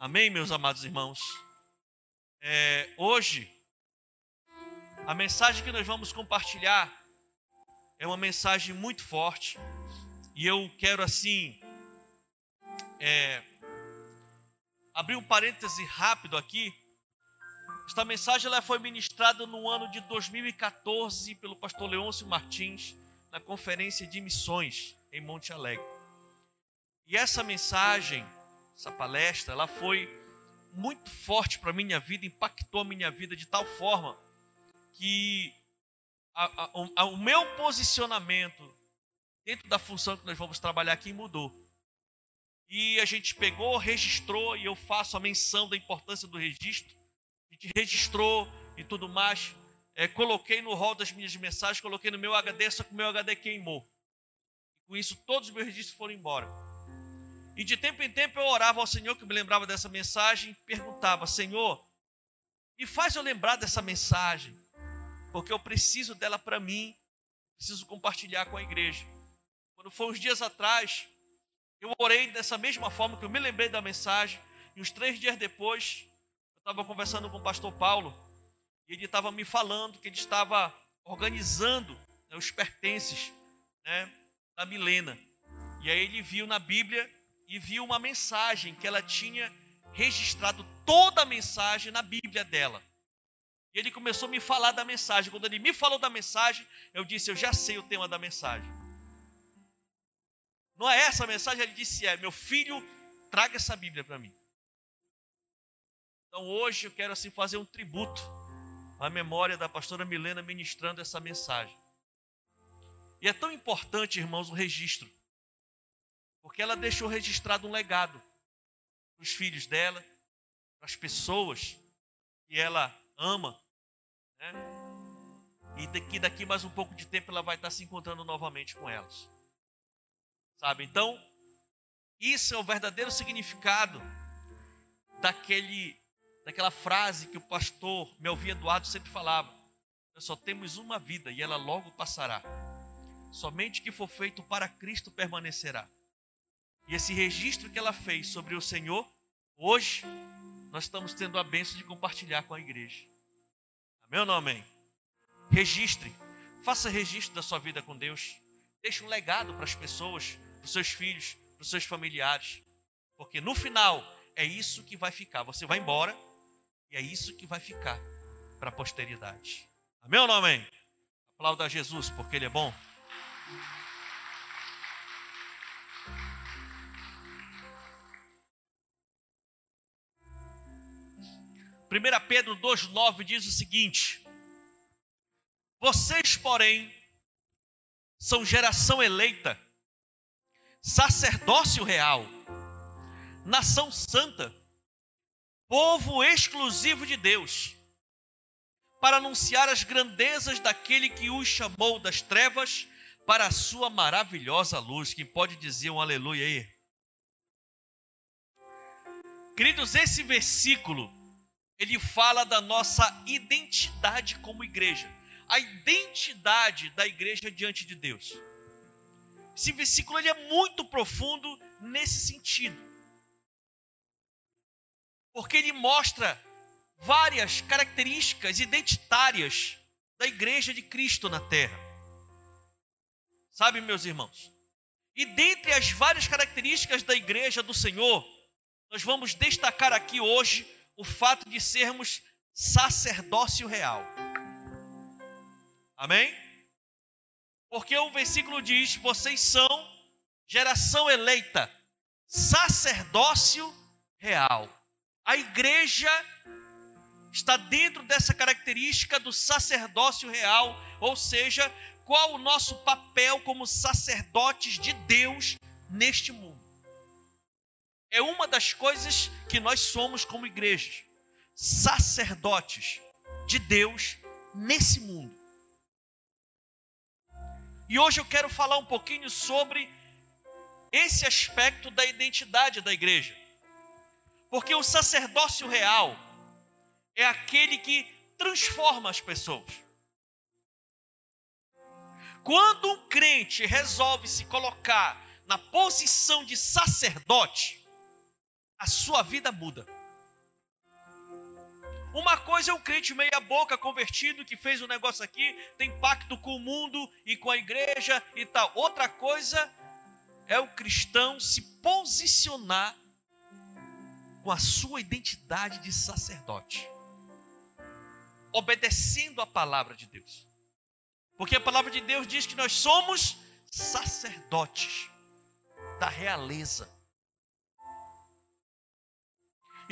Amém, meus amados irmãos? É, hoje, a mensagem que nós vamos compartilhar é uma mensagem muito forte e eu quero assim é, abrir um parêntese rápido aqui. Esta mensagem ela foi ministrada no ano de 2014 pelo pastor Leôncio Martins na conferência de missões em Monte Alegre. E essa mensagem, essa palestra, ela foi muito forte para a minha vida, impactou a minha vida de tal forma que a, a, a, o meu posicionamento dentro da função que nós vamos trabalhar aqui mudou. E a gente pegou, registrou, e eu faço a menção da importância do registro. A gente registrou e tudo mais. É, coloquei no rol das minhas mensagens, coloquei no meu HD, só que o meu HD queimou. Com isso, todos os meus registros foram embora. E de tempo em tempo eu orava ao Senhor, que me lembrava dessa mensagem, perguntava: Senhor, me faz eu lembrar dessa mensagem, porque eu preciso dela para mim, preciso compartilhar com a igreja. Quando foi uns dias atrás, eu orei dessa mesma forma que eu me lembrei da mensagem, e uns três dias depois, eu estava conversando com o pastor Paulo, e ele estava me falando que ele estava organizando né, os pertences né, da Milena. E aí ele viu na Bíblia e viu uma mensagem que ela tinha registrado toda a mensagem na Bíblia dela. E ele começou a me falar da mensagem. Quando ele me falou da mensagem, eu disse: Eu já sei o tema da mensagem. Não é essa a mensagem? Ele disse: É, meu filho, traga essa Bíblia para mim. Então hoje eu quero assim fazer um tributo à memória da pastora Milena ministrando essa mensagem. E é tão importante, irmãos, o registro. Porque ela deixou registrado um legado para os filhos dela, para as pessoas que ela ama. Né? E daqui, daqui mais um pouco de tempo ela vai estar se encontrando novamente com elas. Sabe? Então, isso é o verdadeiro significado daquele, daquela frase que o pastor Melvin Eduardo sempre falava. Nós só temos uma vida e ela logo passará. Somente o que for feito para Cristo permanecerá. E esse registro que ela fez sobre o Senhor, hoje, nós estamos tendo a benção de compartilhar com a igreja. Amém ou não amém? Registre. Faça registro da sua vida com Deus. Deixe um legado para as pessoas, para os seus filhos, para os seus familiares. Porque no final é isso que vai ficar. Você vai embora e é isso que vai ficar para a posteridade. Amém ou não amém? Aplauda a Jesus porque Ele é bom. 1 Pedro 2,9 diz o seguinte: Vocês, porém, são geração eleita, sacerdócio real, nação santa, povo exclusivo de Deus, para anunciar as grandezas daquele que os chamou das trevas para a sua maravilhosa luz. Quem pode dizer um aleluia aí? Queridos, esse versículo ele fala da nossa identidade como igreja, a identidade da igreja diante de Deus. Esse versículo ele é muito profundo nesse sentido, porque ele mostra várias características identitárias da igreja de Cristo na terra. Sabe, meus irmãos? E dentre as várias características da igreja do Senhor, nós vamos destacar aqui hoje o fato de sermos sacerdócio real. Amém? Porque o versículo diz: vocês são geração eleita, sacerdócio real. A igreja está dentro dessa característica do sacerdócio real, ou seja, qual o nosso papel como sacerdotes de Deus neste mundo. É uma das coisas que nós somos como igrejas, sacerdotes de Deus nesse mundo. E hoje eu quero falar um pouquinho sobre esse aspecto da identidade da igreja. Porque o sacerdócio real é aquele que transforma as pessoas. Quando um crente resolve se colocar na posição de sacerdote, a sua vida muda. Uma coisa é o crente meia-boca convertido que fez um negócio aqui, tem pacto com o mundo e com a igreja e tal. Outra coisa é o cristão se posicionar com a sua identidade de sacerdote, obedecendo a palavra de Deus. Porque a palavra de Deus diz que nós somos sacerdotes da realeza.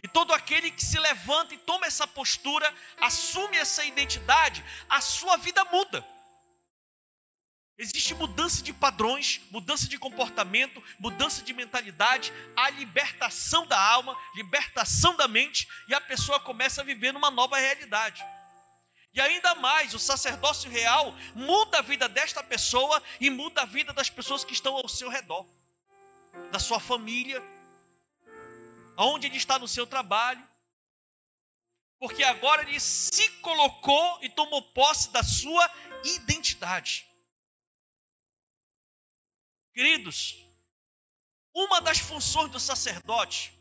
E todo aquele que se levanta e toma essa postura, assume essa identidade, a sua vida muda. Existe mudança de padrões, mudança de comportamento, mudança de mentalidade, a libertação da alma, libertação da mente, e a pessoa começa a viver numa nova realidade. E ainda mais, o sacerdócio real muda a vida desta pessoa e muda a vida das pessoas que estão ao seu redor, da sua família, aonde ele está no seu trabalho, porque agora ele se colocou e tomou posse da sua identidade. Queridos, uma das funções do sacerdote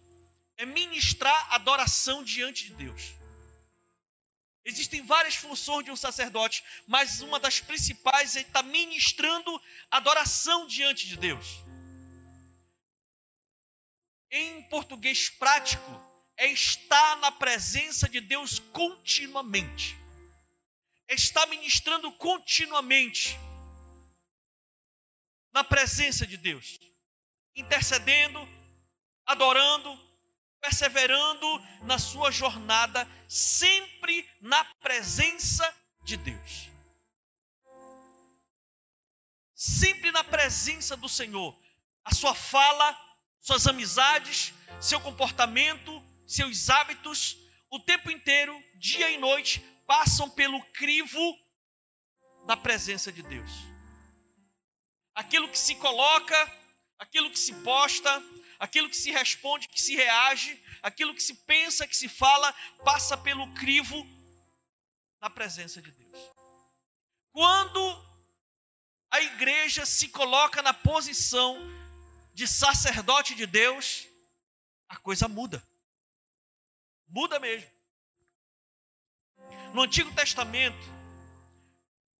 é ministrar adoração diante de Deus. Existem várias funções de um sacerdote, mas uma das principais é estar ministrando adoração diante de Deus. Em português prático, é estar na presença de Deus continuamente. É estar ministrando continuamente na presença de Deus, intercedendo, adorando, perseverando na sua jornada, sempre na presença de Deus. Sempre na presença do Senhor. A sua fala, suas amizades, seu comportamento, seus hábitos, o tempo inteiro, dia e noite, passam pelo crivo da presença de Deus aquilo que se coloca, aquilo que se posta, aquilo que se responde, que se reage, aquilo que se pensa, que se fala, passa pelo crivo na presença de Deus. Quando a igreja se coloca na posição de sacerdote de Deus, a coisa muda. Muda mesmo. No Antigo Testamento,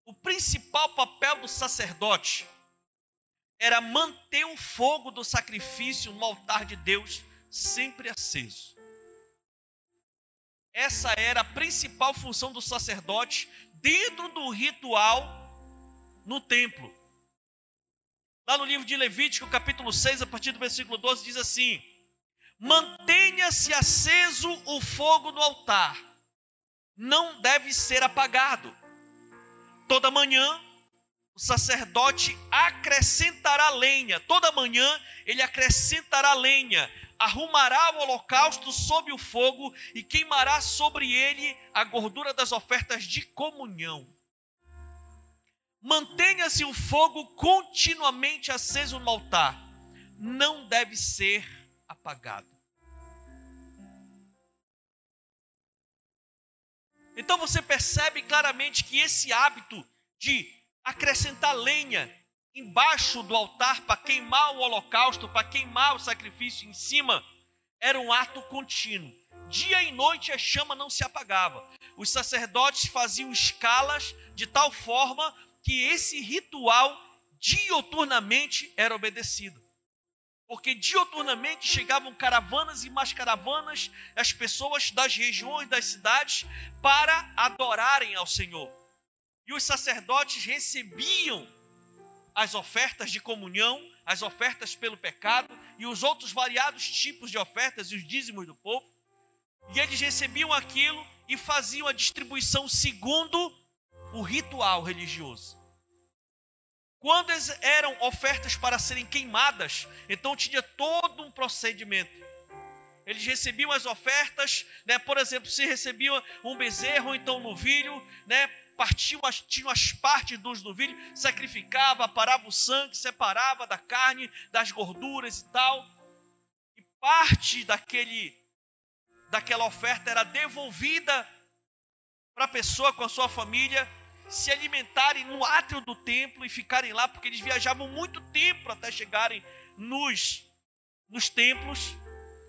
o principal papel do sacerdote era manter o fogo do sacrifício no altar de Deus sempre aceso. Essa era a principal função do sacerdote dentro do ritual no templo. Lá no livro de Levítico, capítulo 6, a partir do versículo 12, diz assim: Mantenha-se aceso o fogo no altar, não deve ser apagado. Toda manhã o sacerdote acrescentará lenha, toda manhã ele acrescentará lenha, arrumará o holocausto sob o fogo e queimará sobre ele a gordura das ofertas de comunhão. Mantenha-se o fogo continuamente aceso no altar, não deve ser apagado. Então você percebe claramente que esse hábito de acrescentar lenha embaixo do altar para queimar o holocausto, para queimar o sacrifício em cima, era um ato contínuo. Dia e noite a chama não se apagava. Os sacerdotes faziam escalas de tal forma que esse ritual dioturnamente era obedecido. Porque dioturnamente chegavam caravanas e mais caravanas, as pessoas das regiões, das cidades, para adorarem ao Senhor. E os sacerdotes recebiam as ofertas de comunhão, as ofertas pelo pecado e os outros variados tipos de ofertas e os dízimos do povo. E eles recebiam aquilo e faziam a distribuição segundo o ritual religioso. Quando eram ofertas para serem queimadas, então tinha todo um procedimento. Eles recebiam as ofertas, né? por exemplo, se recebiam um bezerro, então um novilho, né? partiam as, tinham as partes dos novilhos, sacrificava, parava o sangue, separava da carne, das gorduras e tal. E parte daquele daquela oferta era devolvida para a pessoa com a sua família se alimentarem no átrio do templo e ficarem lá, porque eles viajavam muito tempo até chegarem nos, nos templos.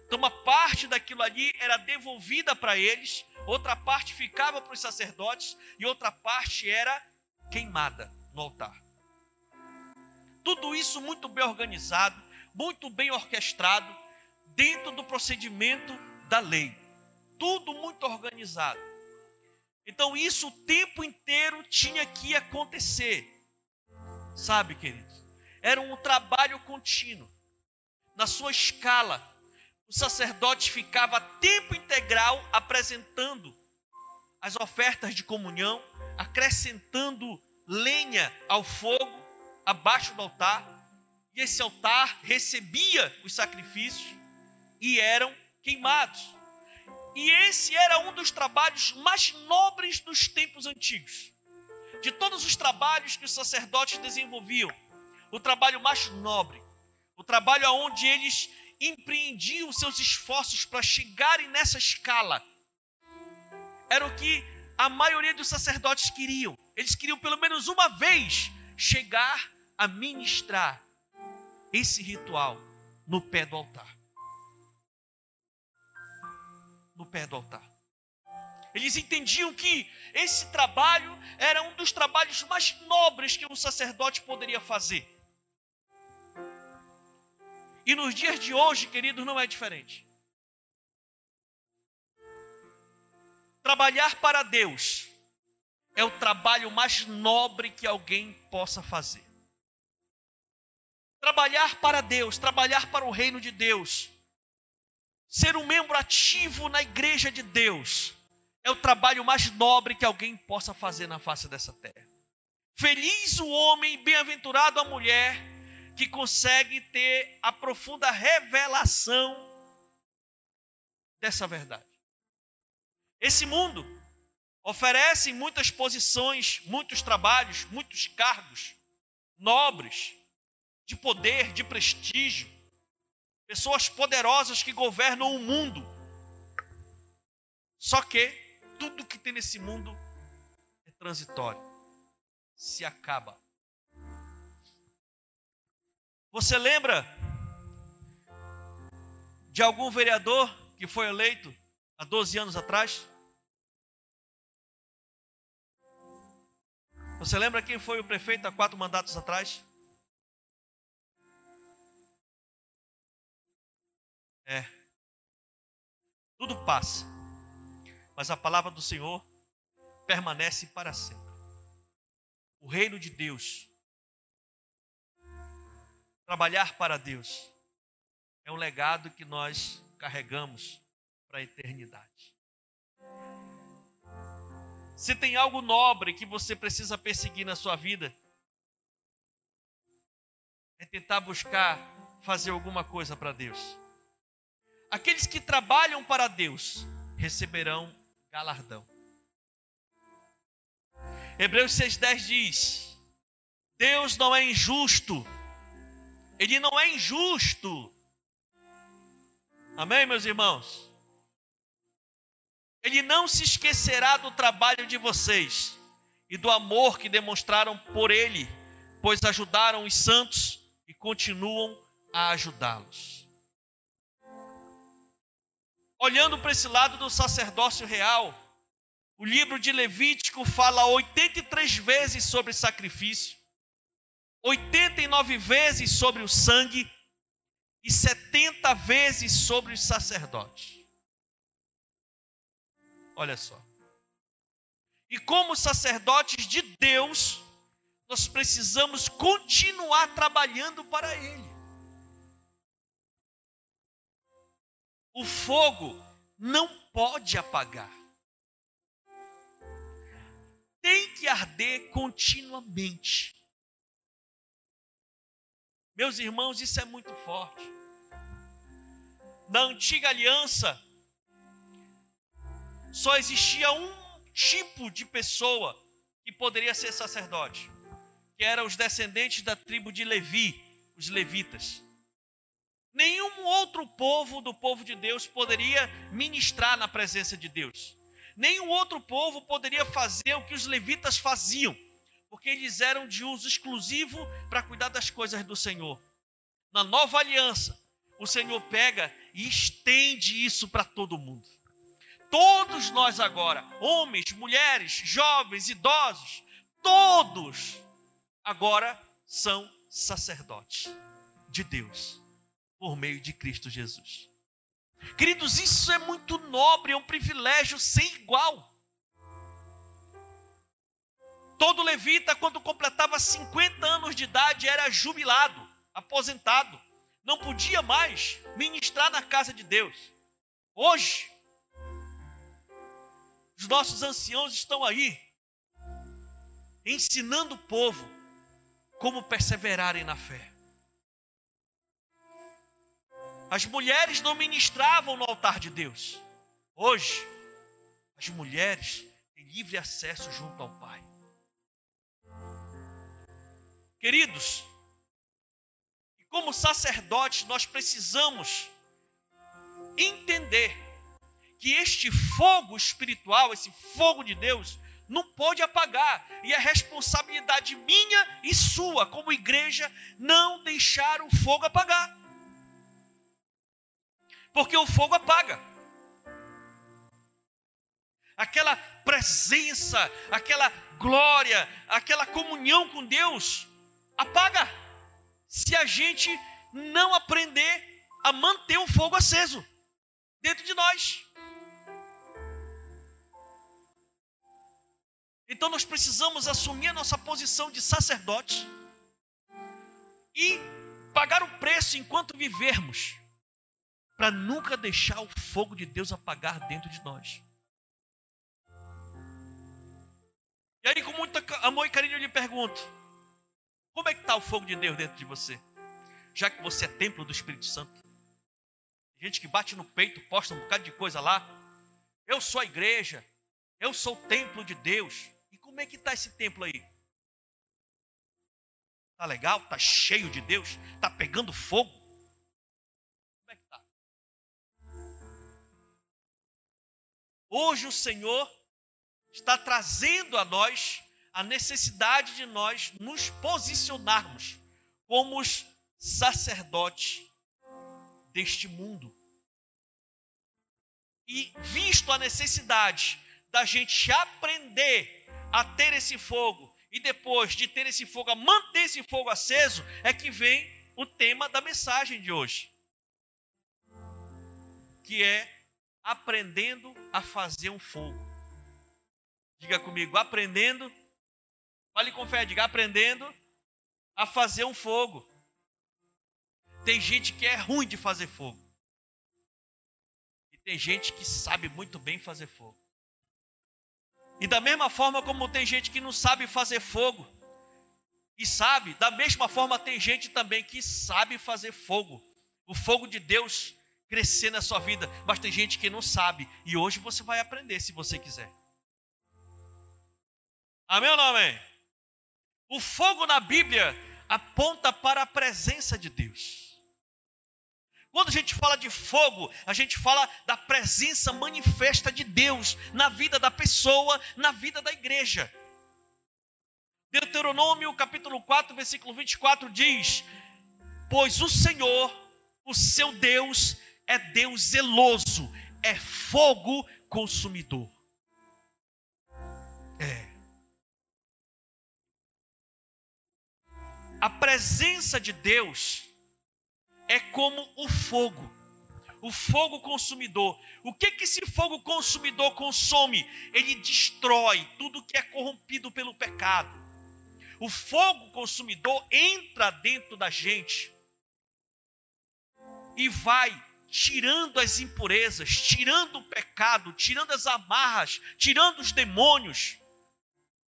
Então, uma parte daquilo ali era devolvida para eles, outra parte ficava para os sacerdotes e outra parte era queimada no altar. Tudo isso muito bem organizado, muito bem orquestrado, dentro do procedimento da lei. Tudo muito organizado. Então, isso o tempo inteiro tinha que acontecer. Sabe, queridos? Era um trabalho contínuo. Na sua escala, o sacerdote ficava tempo integral apresentando as ofertas de comunhão, acrescentando lenha ao fogo abaixo do altar, e esse altar recebia os sacrifícios e eram queimados. E esse era um dos trabalhos mais nobres dos tempos antigos. De todos os trabalhos que os sacerdotes desenvolviam, o trabalho mais nobre, o trabalho onde eles empreendiam seus esforços para chegarem nessa escala, era o que a maioria dos sacerdotes queriam. Eles queriam pelo menos uma vez chegar a ministrar esse ritual no pé do altar. No pé do altar. Eles entendiam que esse trabalho era um dos trabalhos mais nobres que um sacerdote poderia fazer. E nos dias de hoje, queridos, não é diferente. Trabalhar para Deus é o trabalho mais nobre que alguém possa fazer. Trabalhar para Deus, trabalhar para o reino de Deus, ser um membro ativo na igreja de Deus, é o trabalho mais nobre que alguém possa fazer na face dessa terra. Feliz o homem, bem-aventurado a mulher que consegue ter a profunda revelação dessa verdade. Esse mundo oferece muitas posições, muitos trabalhos, muitos cargos nobres, de poder, de prestígio, pessoas poderosas que governam o mundo. Só que tudo que tem nesse mundo é transitório, se acaba. Você lembra de algum vereador que foi eleito há 12 anos atrás? Você lembra quem foi o prefeito há quatro mandatos atrás? É. Tudo passa. Mas a palavra do Senhor permanece para sempre. O reino de Deus Trabalhar para Deus é um legado que nós carregamos para a eternidade. Se tem algo nobre que você precisa perseguir na sua vida, é tentar buscar fazer alguma coisa para Deus. Aqueles que trabalham para Deus receberão galardão. Hebreus 6,10 diz: Deus não é injusto ele não é injusto. Amém, meus irmãos? Ele não se esquecerá do trabalho de vocês e do amor que demonstraram por ele, pois ajudaram os santos e continuam a ajudá-los. Olhando para esse lado do sacerdócio real, o livro de Levítico fala 83 vezes sobre sacrifício. 89 vezes sobre o sangue e 70 vezes sobre os sacerdotes. Olha só. E como sacerdotes de Deus, nós precisamos continuar trabalhando para Ele. O fogo não pode apagar. Tem que arder continuamente. Meus irmãos, isso é muito forte. Na antiga aliança, só existia um tipo de pessoa que poderia ser sacerdote, que eram os descendentes da tribo de Levi, os levitas. Nenhum outro povo do povo de Deus poderia ministrar na presença de Deus. Nenhum outro povo poderia fazer o que os levitas faziam porque eles eram de uso exclusivo para cuidar das coisas do Senhor. Na nova aliança, o Senhor pega e estende isso para todo mundo. Todos nós agora, homens, mulheres, jovens, idosos, todos agora são sacerdotes de Deus por meio de Cristo Jesus. Queridos, isso é muito nobre, é um privilégio sem igual. Todo levita, quando completava 50 anos de idade, era jubilado, aposentado. Não podia mais ministrar na casa de Deus. Hoje, os nossos anciãos estão aí, ensinando o povo como perseverarem na fé. As mulheres não ministravam no altar de Deus. Hoje, as mulheres têm livre acesso junto ao Pai. Queridos, como sacerdotes, nós precisamos entender que este fogo espiritual, esse fogo de Deus, não pode apagar, e é responsabilidade minha e sua, como igreja, não deixar o fogo apagar porque o fogo apaga. Aquela presença, aquela glória, aquela comunhão com Deus apaga. Se a gente não aprender a manter o fogo aceso dentro de nós. Então nós precisamos assumir a nossa posição de sacerdote e pagar o preço enquanto vivermos para nunca deixar o fogo de Deus apagar dentro de nós. E aí, com muito amor e carinho, eu lhe pergunto: como é que está o fogo de Deus dentro de você? Já que você é templo do Espírito Santo. Tem gente que bate no peito, posta um bocado de coisa lá. Eu sou a igreja, eu sou o templo de Deus. E como é que está esse templo aí? Tá legal? Tá cheio de Deus? Tá pegando fogo? Hoje o Senhor está trazendo a nós a necessidade de nós nos posicionarmos como os sacerdotes deste mundo. E visto a necessidade da gente aprender a ter esse fogo e depois de ter esse fogo, a manter esse fogo aceso, é que vem o tema da mensagem de hoje. Que é aprendendo a fazer um fogo. Diga comigo, aprendendo. Fale com fé, diga aprendendo a fazer um fogo. Tem gente que é ruim de fazer fogo. E tem gente que sabe muito bem fazer fogo. E da mesma forma como tem gente que não sabe fazer fogo, e sabe, da mesma forma tem gente também que sabe fazer fogo. O fogo de Deus crescer na sua vida, mas tem gente que não sabe, e hoje você vai aprender se você quiser. Amém ou não amém? O fogo na Bíblia aponta para a presença de Deus. Quando a gente fala de fogo, a gente fala da presença manifesta de Deus na vida da pessoa, na vida da igreja. Deuteronômio capítulo 4, versículo 24 diz: Pois o Senhor, o seu Deus, é Deus zeloso, é fogo consumidor. É. A presença de Deus é como o fogo, o fogo consumidor. O que que esse fogo consumidor consome? Ele destrói tudo que é corrompido pelo pecado. O fogo consumidor entra dentro da gente e vai tirando as impurezas, tirando o pecado, tirando as amarras, tirando os demônios,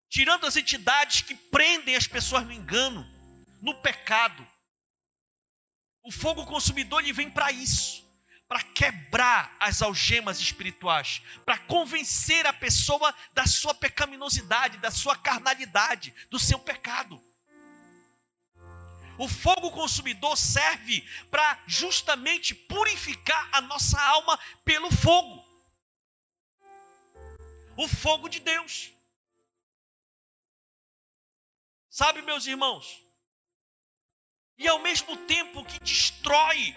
tirando as entidades que prendem as pessoas no engano, no pecado. O fogo consumidor ele vem para isso, para quebrar as algemas espirituais, para convencer a pessoa da sua pecaminosidade, da sua carnalidade, do seu pecado. O fogo consumidor serve para justamente purificar a nossa alma pelo fogo. O fogo de Deus. Sabe, meus irmãos? E ao mesmo tempo que destrói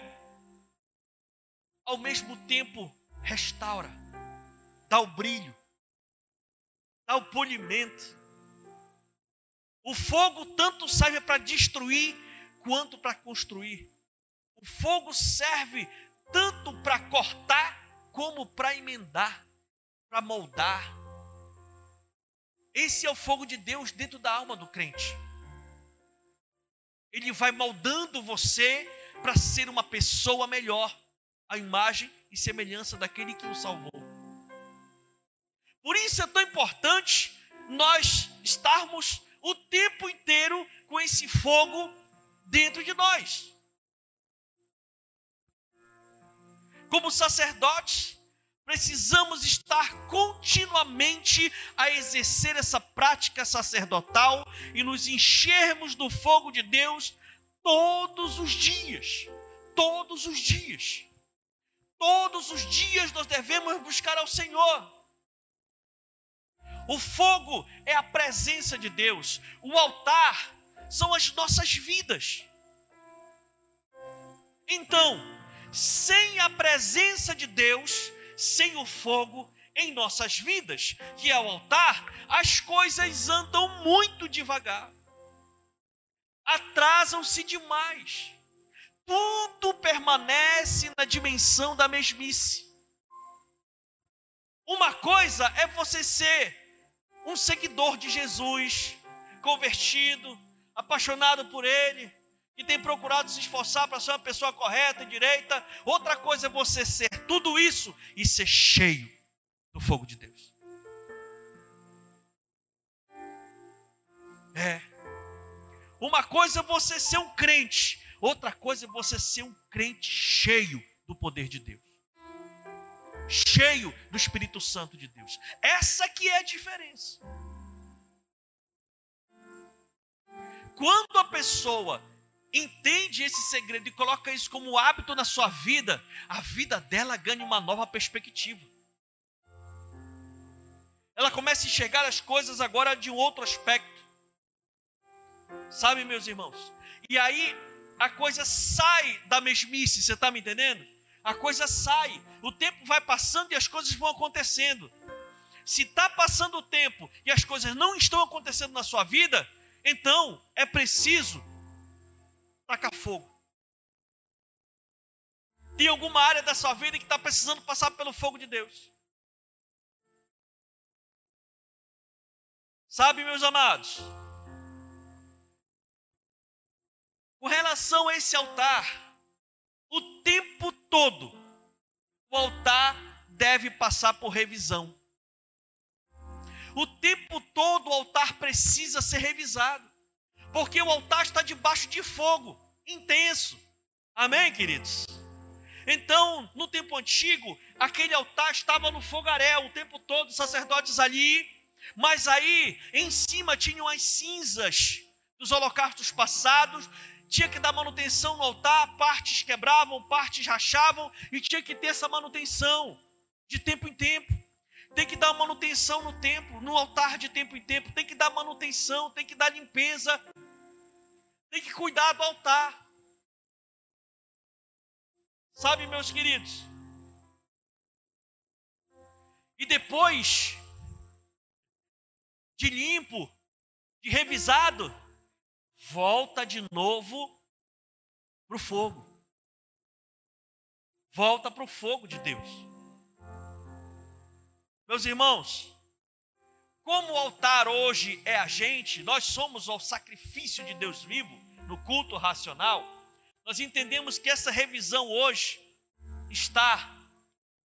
ao mesmo tempo restaura, dá o brilho, dá o polimento. O fogo tanto serve para destruir quanto para construir. O fogo serve tanto para cortar como para emendar, para moldar. Esse é o fogo de Deus dentro da alma do crente. Ele vai moldando você para ser uma pessoa melhor, a imagem e semelhança daquele que o salvou. Por isso é tão importante nós estarmos o tempo inteiro com esse fogo dentro de nós. Como sacerdotes, precisamos estar continuamente a exercer essa prática sacerdotal e nos enchermos do fogo de Deus todos os dias. Todos os dias. Todos os dias nós devemos buscar ao Senhor. O fogo é a presença de Deus. O altar são as nossas vidas. Então, sem a presença de Deus, sem o fogo em nossas vidas, que é o altar, as coisas andam muito devagar. Atrasam-se demais. Tudo permanece na dimensão da mesmice. Uma coisa é você ser um seguidor de Jesus, convertido, apaixonado por Ele, que tem procurado se esforçar para ser uma pessoa correta e direita. Outra coisa é você ser tudo isso e ser cheio do fogo de Deus. É. Uma coisa é você ser um crente, outra coisa é você ser um crente cheio do poder de Deus. Cheio do Espírito Santo de Deus. Essa que é a diferença. Quando a pessoa entende esse segredo e coloca isso como hábito na sua vida, a vida dela ganha uma nova perspectiva. Ela começa a enxergar as coisas agora de um outro aspecto. Sabe, meus irmãos? E aí a coisa sai da mesmice, você está me entendendo? A coisa sai, o tempo vai passando e as coisas vão acontecendo. Se está passando o tempo e as coisas não estão acontecendo na sua vida, então é preciso tacar fogo. Tem alguma área da sua vida que está precisando passar pelo fogo de Deus. Sabe, meus amados, com relação a esse altar, o tempo todo, o altar deve passar por revisão. O tempo todo o altar precisa ser revisado, porque o altar está debaixo de fogo intenso. Amém, queridos? Então, no tempo antigo, aquele altar estava no fogaréu o tempo todo, os sacerdotes ali, mas aí em cima tinham as cinzas dos holocaustos passados, tinha que dar manutenção no altar, partes quebravam, partes rachavam, e tinha que ter essa manutenção de tempo em tempo tem que dar manutenção no templo, no altar de tempo em tempo, tem que dar manutenção, tem que dar limpeza, tem que cuidar do altar. Sabe, meus queridos? E depois de limpo, de revisado, volta de novo para o fogo. Volta para o fogo de Deus. Meus irmãos, como o altar hoje é a gente, nós somos o sacrifício de Deus vivo no culto racional, nós entendemos que essa revisão hoje está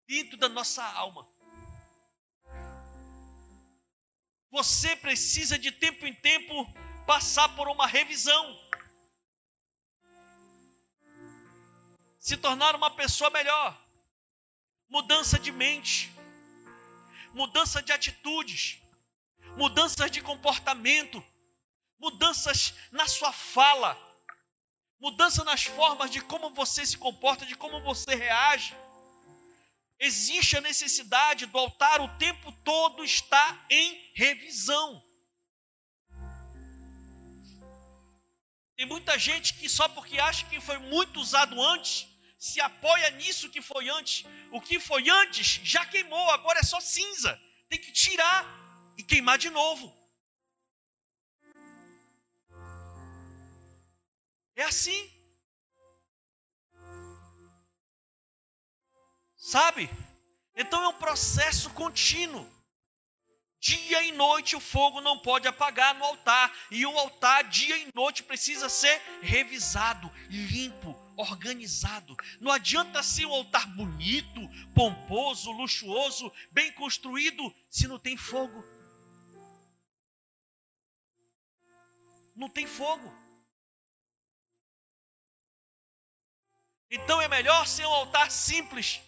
dentro da nossa alma. Você precisa de tempo em tempo passar por uma revisão. Se tornar uma pessoa melhor. Mudança de mente mudança de atitudes, mudanças de comportamento, mudanças na sua fala, mudança nas formas de como você se comporta, de como você reage. Existe a necessidade do altar o tempo todo estar em revisão. Tem muita gente que só porque acha que foi muito usado antes, se apoia nisso que foi antes. O que foi antes já queimou, agora é só cinza. Tem que tirar e queimar de novo. É assim. Sabe? Então é um processo contínuo. Dia e noite o fogo não pode apagar no altar, e o altar, dia e noite, precisa ser revisado, limpo, organizado. Não adianta ser um altar bonito, pomposo, luxuoso, bem construído, se não tem fogo. Não tem fogo. Então é melhor ser um altar simples,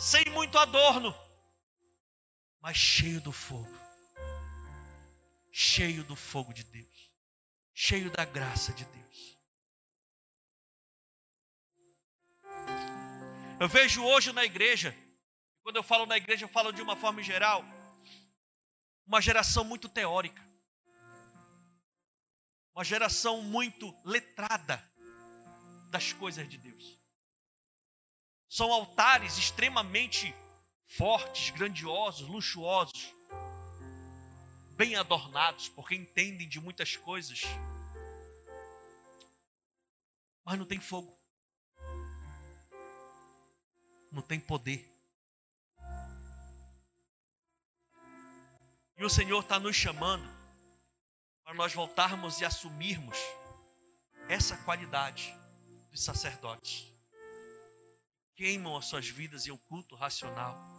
sem muito adorno mas cheio do fogo. Cheio do fogo de Deus. Cheio da graça de Deus. Eu vejo hoje na igreja, quando eu falo na igreja, eu falo de uma forma geral, uma geração muito teórica. Uma geração muito letrada das coisas de Deus. São altares extremamente fortes, grandiosos, luxuosos, bem adornados, porque entendem de muitas coisas, mas não tem fogo, não tem poder. E o Senhor está nos chamando para nós voltarmos e assumirmos essa qualidade de sacerdotes. Queimam as suas vidas em um culto racional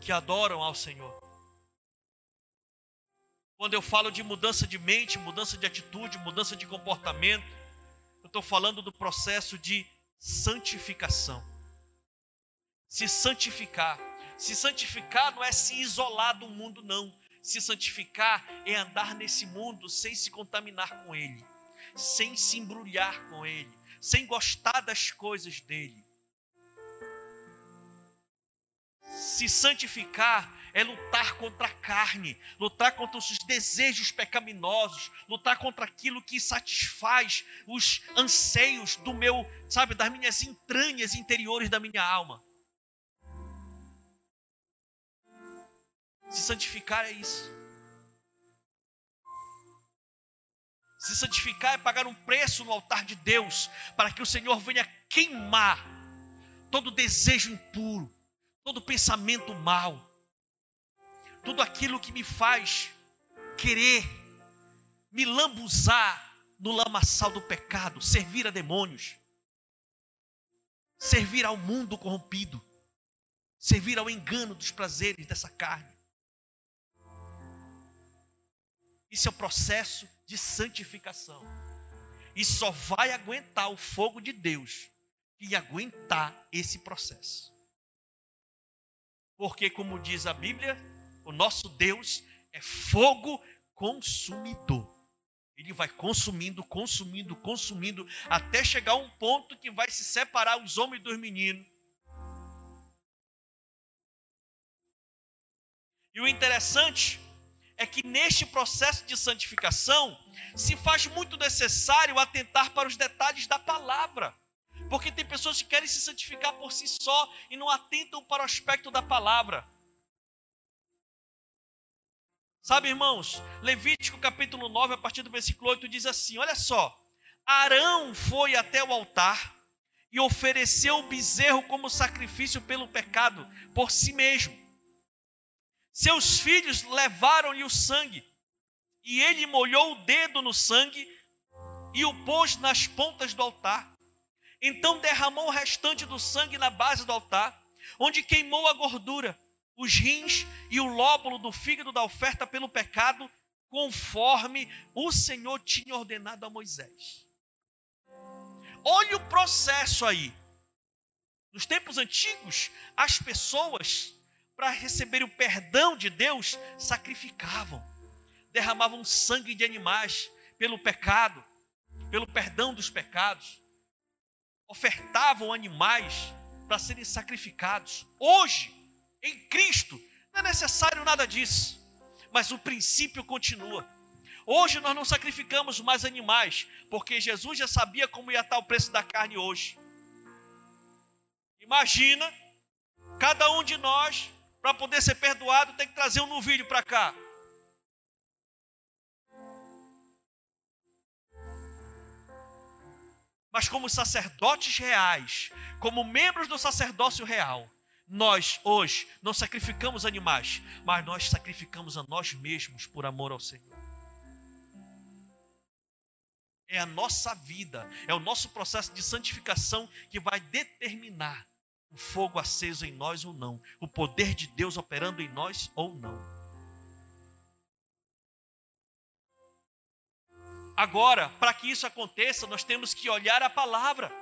que adoram ao Senhor. Quando eu falo de mudança de mente, mudança de atitude, mudança de comportamento, eu estou falando do processo de santificação. Se santificar. Se santificar não é se isolar do mundo, não. Se santificar é andar nesse mundo sem se contaminar com ele, sem se embrulhar com ele, sem gostar das coisas dele. Se santificar é lutar contra a carne, lutar contra os desejos pecaminosos, lutar contra aquilo que satisfaz os anseios do meu, sabe, das minhas entranhas interiores da minha alma. Se santificar é isso. Se santificar é pagar um preço no altar de Deus, para que o Senhor venha queimar todo desejo impuro, todo pensamento mal, tudo aquilo que me faz querer me lambuzar no lamaçal do pecado, servir a demônios, servir ao mundo corrompido, servir ao engano dos prazeres dessa carne. Isso é o processo de santificação. E só vai aguentar o fogo de Deus e aguentar esse processo. Porque, como diz a Bíblia, o nosso Deus é fogo consumidor. Ele vai consumindo, consumindo, consumindo, até chegar a um ponto que vai se separar os homens dos meninos. E o interessante é que neste processo de santificação se faz muito necessário atentar para os detalhes da palavra. Porque tem pessoas que querem se santificar por si só e não atentam para o aspecto da palavra. Sabe, irmãos, Levítico capítulo 9, a partir do versículo 8, diz assim: Olha só, Arão foi até o altar e ofereceu o bezerro como sacrifício pelo pecado por si mesmo. Seus filhos levaram-lhe o sangue, e ele molhou o dedo no sangue e o pôs nas pontas do altar. Então derramou o restante do sangue na base do altar, onde queimou a gordura, os rins e o lóbulo do fígado da oferta pelo pecado, conforme o Senhor tinha ordenado a Moisés. Olha o processo aí. Nos tempos antigos, as pessoas, para receber o perdão de Deus, sacrificavam, derramavam sangue de animais pelo pecado, pelo perdão dos pecados ofertavam animais para serem sacrificados. Hoje, em Cristo, não é necessário nada disso, mas o princípio continua. Hoje nós não sacrificamos mais animais, porque Jesus já sabia como ia estar o preço da carne hoje. Imagina, cada um de nós, para poder ser perdoado, tem que trazer um novilho para cá. Mas como sacerdotes reais, como membros do sacerdócio real, nós hoje não sacrificamos animais, mas nós sacrificamos a nós mesmos por amor ao Senhor. É a nossa vida, é o nosso processo de santificação que vai determinar o fogo aceso em nós ou não, o poder de Deus operando em nós ou não. Agora, para que isso aconteça, nós temos que olhar a palavra.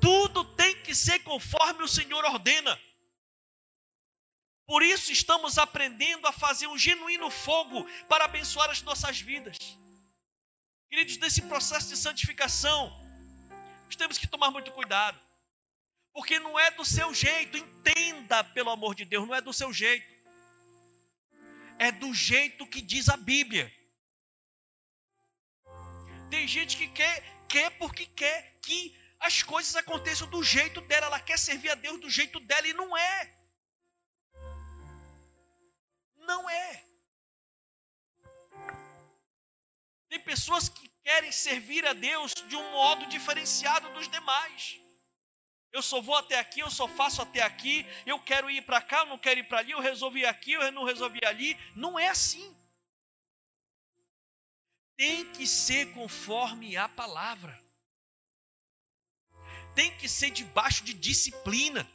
Tudo tem que ser conforme o Senhor ordena. Por isso estamos aprendendo a fazer um genuíno fogo para abençoar as nossas vidas. Queridos, nesse processo de santificação, nós temos que tomar muito cuidado. Porque não é do seu jeito, entenda pelo amor de Deus, não é do seu jeito. É do jeito que diz a Bíblia. Tem gente que quer, quer porque quer que as coisas aconteçam do jeito dela, ela quer servir a Deus do jeito dela e não é. Não é. Tem pessoas que querem servir a Deus de um modo diferenciado dos demais. Eu só vou até aqui, eu só faço até aqui, eu quero ir para cá, eu não quero ir para ali, eu resolvi aqui, eu não resolvi ali. Não é assim. Tem que ser conforme a palavra. Tem que ser debaixo de disciplina.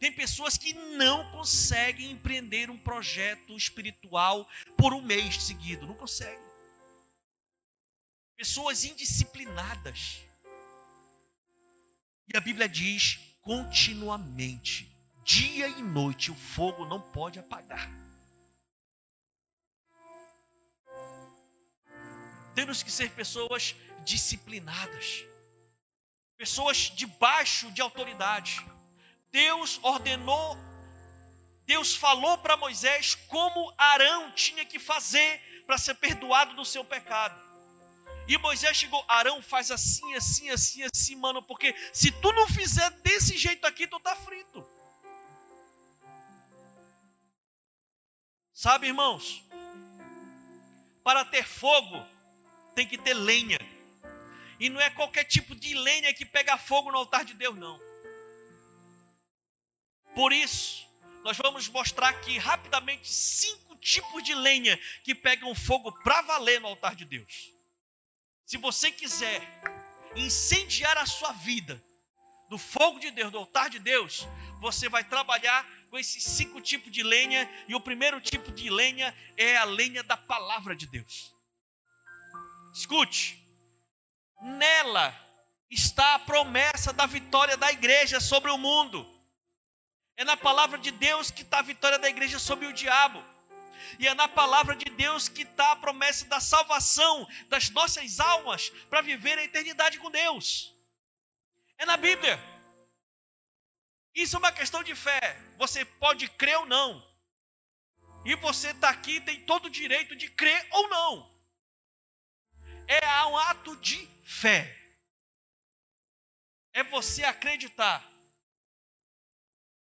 Tem pessoas que não conseguem empreender um projeto espiritual por um mês seguido, não conseguem pessoas indisciplinadas. E a Bíblia diz continuamente, dia e noite, o fogo não pode apagar. Temos que ser pessoas disciplinadas, pessoas debaixo de autoridade. Deus ordenou, Deus falou para Moisés como Arão tinha que fazer para ser perdoado do seu pecado. E Moisés chegou, Arão faz assim, assim, assim, assim, mano, porque se tu não fizer desse jeito aqui, tu tá frito. Sabe, irmãos? Para ter fogo, tem que ter lenha. E não é qualquer tipo de lenha que pega fogo no altar de Deus, não. Por isso, nós vamos mostrar aqui rapidamente cinco tipos de lenha que pegam fogo para valer no altar de Deus. Se você quiser incendiar a sua vida do fogo de Deus, do altar de Deus, você vai trabalhar com esses cinco tipos de lenha, e o primeiro tipo de lenha é a lenha da palavra de Deus. Escute, nela está a promessa da vitória da igreja sobre o mundo. É na palavra de Deus que está a vitória da igreja sobre o diabo. E é na palavra de Deus que está a promessa da salvação das nossas almas para viver a eternidade com Deus. É na Bíblia. Isso é uma questão de fé. Você pode crer ou não. E você está aqui tem todo o direito de crer ou não. É um ato de fé. É você acreditar.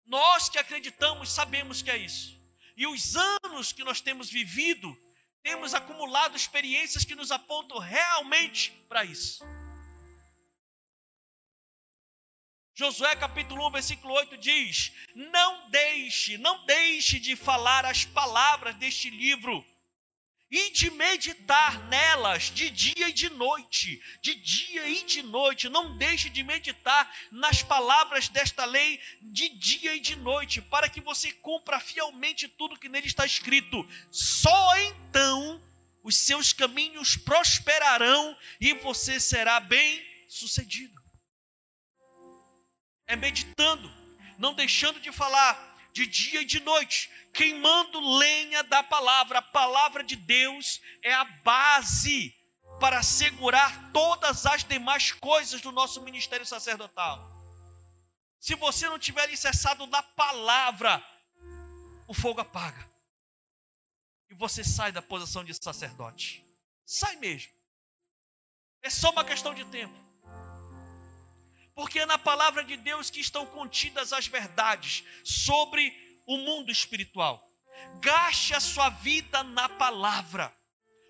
Nós que acreditamos sabemos que é isso. E os anos que nós temos vivido, temos acumulado experiências que nos apontam realmente para isso. Josué capítulo 1, versículo 8 diz: Não deixe, não deixe de falar as palavras deste livro e de meditar nelas de dia e de noite, de dia e de noite. Não deixe de meditar nas palavras desta lei de dia e de noite, para que você cumpra fielmente tudo que nele está escrito. Só então os seus caminhos prosperarão e você será bem sucedido. É meditando, não deixando de falar de dia e de noite, queimando lenha da palavra. A palavra de Deus é a base para assegurar todas as demais coisas do nosso ministério sacerdotal. Se você não tiver alicerçado na palavra, o fogo apaga. E você sai da posição de sacerdote. sai mesmo. É só uma questão de tempo. Porque é na palavra de Deus que estão contidas as verdades sobre o mundo espiritual. Gaste a sua vida na palavra.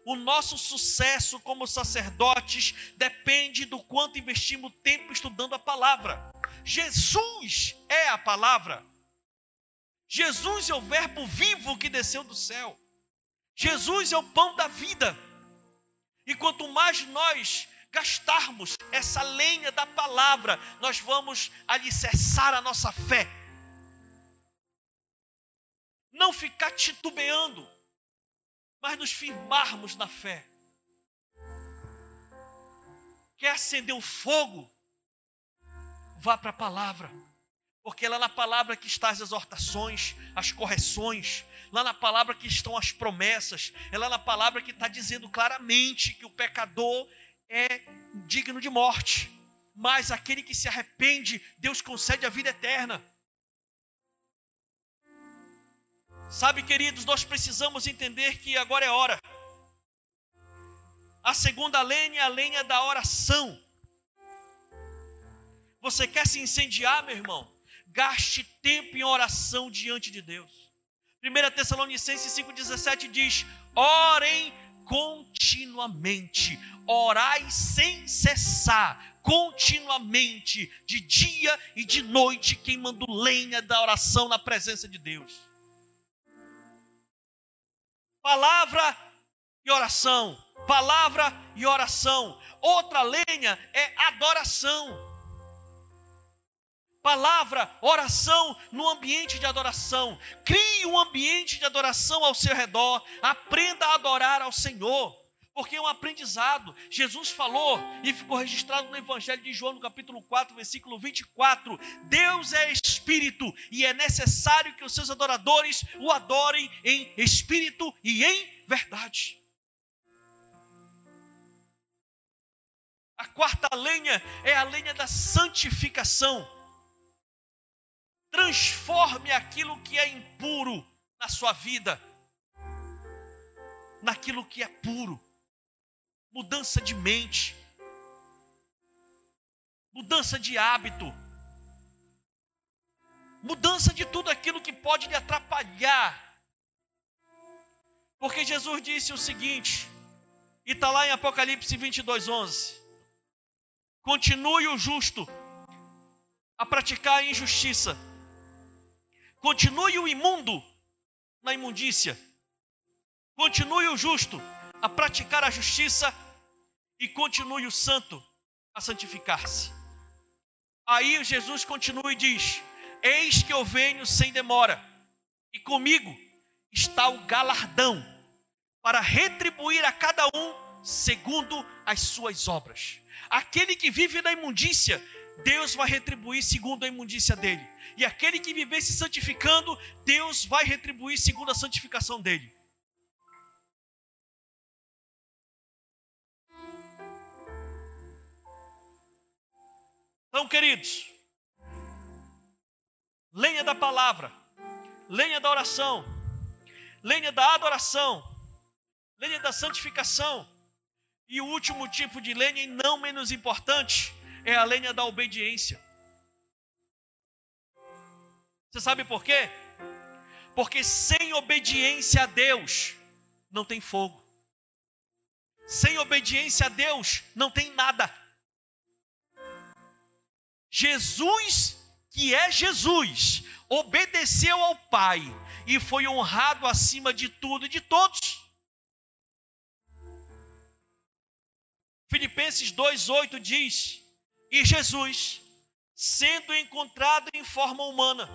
O nosso sucesso como sacerdotes depende do quanto investimos tempo estudando a palavra. Jesus é a palavra. Jesus é o Verbo vivo que desceu do céu. Jesus é o pão da vida. E quanto mais nós gastarmos essa lenha da palavra, nós vamos alicerçar a nossa fé. Não ficar titubeando, mas nos firmarmos na fé. Quer acender o fogo? Vá para a palavra, porque é lá na palavra que estão as exortações, as correções, lá na palavra que estão as promessas, é lá na palavra que está dizendo claramente que o pecador é digno de morte, mas aquele que se arrepende, Deus concede a vida eterna. Sabe, queridos, nós precisamos entender que agora é hora. A segunda lenha é a lenha da oração. Você quer se incendiar, meu irmão? Gaste tempo em oração diante de Deus. 1 Tessalonicenses 5,17 diz: Orem continuamente, orai sem cessar, continuamente, de dia e de noite, queimando lenha da oração na presença de Deus palavra e oração, palavra e oração. Outra lenha é adoração. Palavra, oração no ambiente de adoração. Crie um ambiente de adoração ao seu redor. Aprenda a adorar ao Senhor porque é um aprendizado. Jesus falou e ficou registrado no Evangelho de João, no capítulo 4, versículo 24: Deus é espírito e é necessário que os seus adoradores o adorem em espírito e em verdade. A quarta lenha é a lenha da santificação. Transforme aquilo que é impuro na sua vida naquilo que é puro. Mudança de mente, mudança de hábito, mudança de tudo aquilo que pode lhe atrapalhar. Porque Jesus disse o seguinte, e está lá em Apocalipse 22, 11: Continue o justo a praticar a injustiça, continue o imundo na imundícia, continue o justo a praticar a justiça e continue o santo a santificar-se. Aí Jesus continua e diz: Eis que eu venho sem demora, e comigo está o galardão para retribuir a cada um segundo as suas obras. Aquele que vive na imundícia, Deus vai retribuir segundo a imundícia dele. E aquele que viver se santificando, Deus vai retribuir segundo a santificação dele. Então, queridos, lenha da palavra, lenha da oração, lenha da adoração, lenha da santificação, e o último tipo de lenha, e não menos importante, é a lenha da obediência. Você sabe por quê? Porque sem obediência a Deus, não tem fogo. Sem obediência a Deus, não tem nada. Jesus, que é Jesus, obedeceu ao Pai e foi honrado acima de tudo e de todos. Filipenses 2,8 diz: E Jesus, sendo encontrado em forma humana,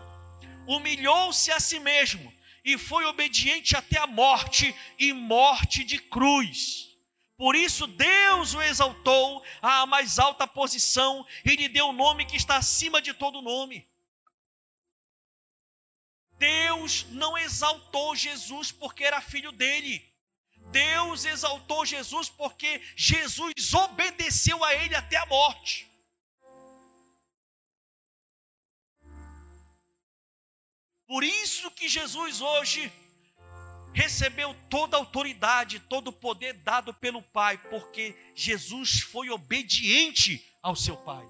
humilhou-se a si mesmo e foi obediente até a morte e morte de cruz. Por isso Deus o exaltou à mais alta posição e lhe deu o nome que está acima de todo nome. Deus não exaltou Jesus porque era filho dele. Deus exaltou Jesus porque Jesus obedeceu a ele até a morte. Por isso que Jesus hoje recebeu toda a autoridade, todo o poder dado pelo Pai, porque Jesus foi obediente ao seu Pai.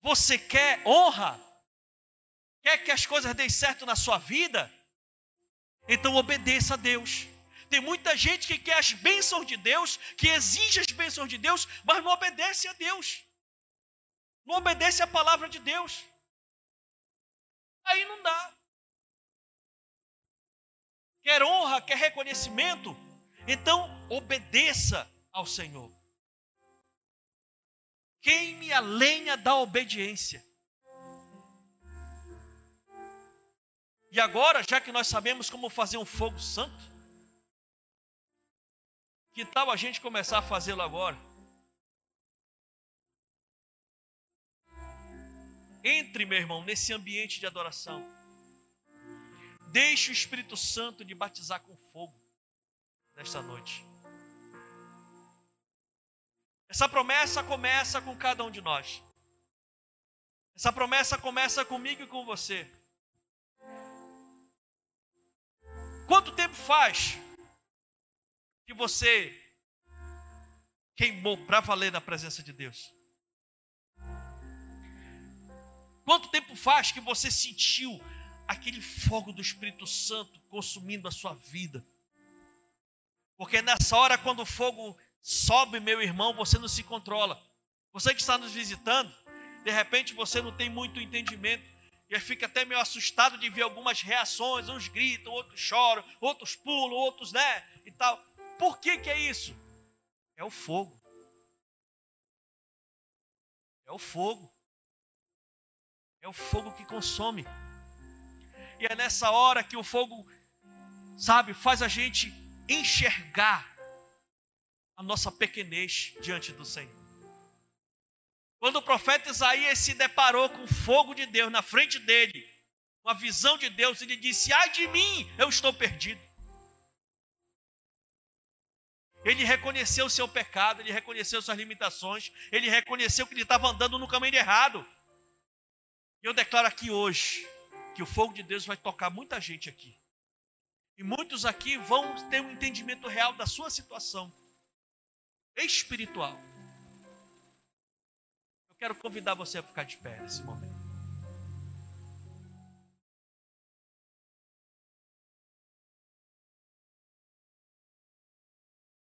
Você quer honra? Quer que as coisas deem certo na sua vida? Então obedeça a Deus. Tem muita gente que quer as bênçãos de Deus, que exige as bênçãos de Deus, mas não obedece a Deus. Não obedece a palavra de Deus. Aí não dá. Quer honra, quer reconhecimento? Então obedeça ao Senhor. Queime a lenha da obediência. E agora, já que nós sabemos como fazer um fogo santo, que tal a gente começar a fazê-lo agora? Entre, meu irmão, nesse ambiente de adoração. Deixe o Espírito Santo de batizar com fogo nesta noite. Essa promessa começa com cada um de nós. Essa promessa começa comigo e com você. Quanto tempo faz que você queimou para valer na presença de Deus? Quanto tempo faz que você sentiu aquele fogo do Espírito Santo consumindo a sua vida? Porque nessa hora, quando o fogo sobe, meu irmão, você não se controla. Você que está nos visitando, de repente você não tem muito entendimento e fica até meio assustado de ver algumas reações, uns gritam, outros choram, outros pulam, outros, né, e tal. Por que que é isso? É o fogo. É o fogo. É o fogo que consome. E é nessa hora que o fogo, sabe, faz a gente enxergar a nossa pequenez diante do Senhor. Quando o profeta Isaías se deparou com o fogo de Deus na frente dele, com a visão de Deus, ele disse: Ai de mim, eu estou perdido. Ele reconheceu o seu pecado, ele reconheceu suas limitações, ele reconheceu que ele estava andando no caminho errado. Eu declaro aqui hoje que o fogo de Deus vai tocar muita gente aqui. E muitos aqui vão ter um entendimento real da sua situação espiritual. Eu quero convidar você a ficar de pé nesse momento.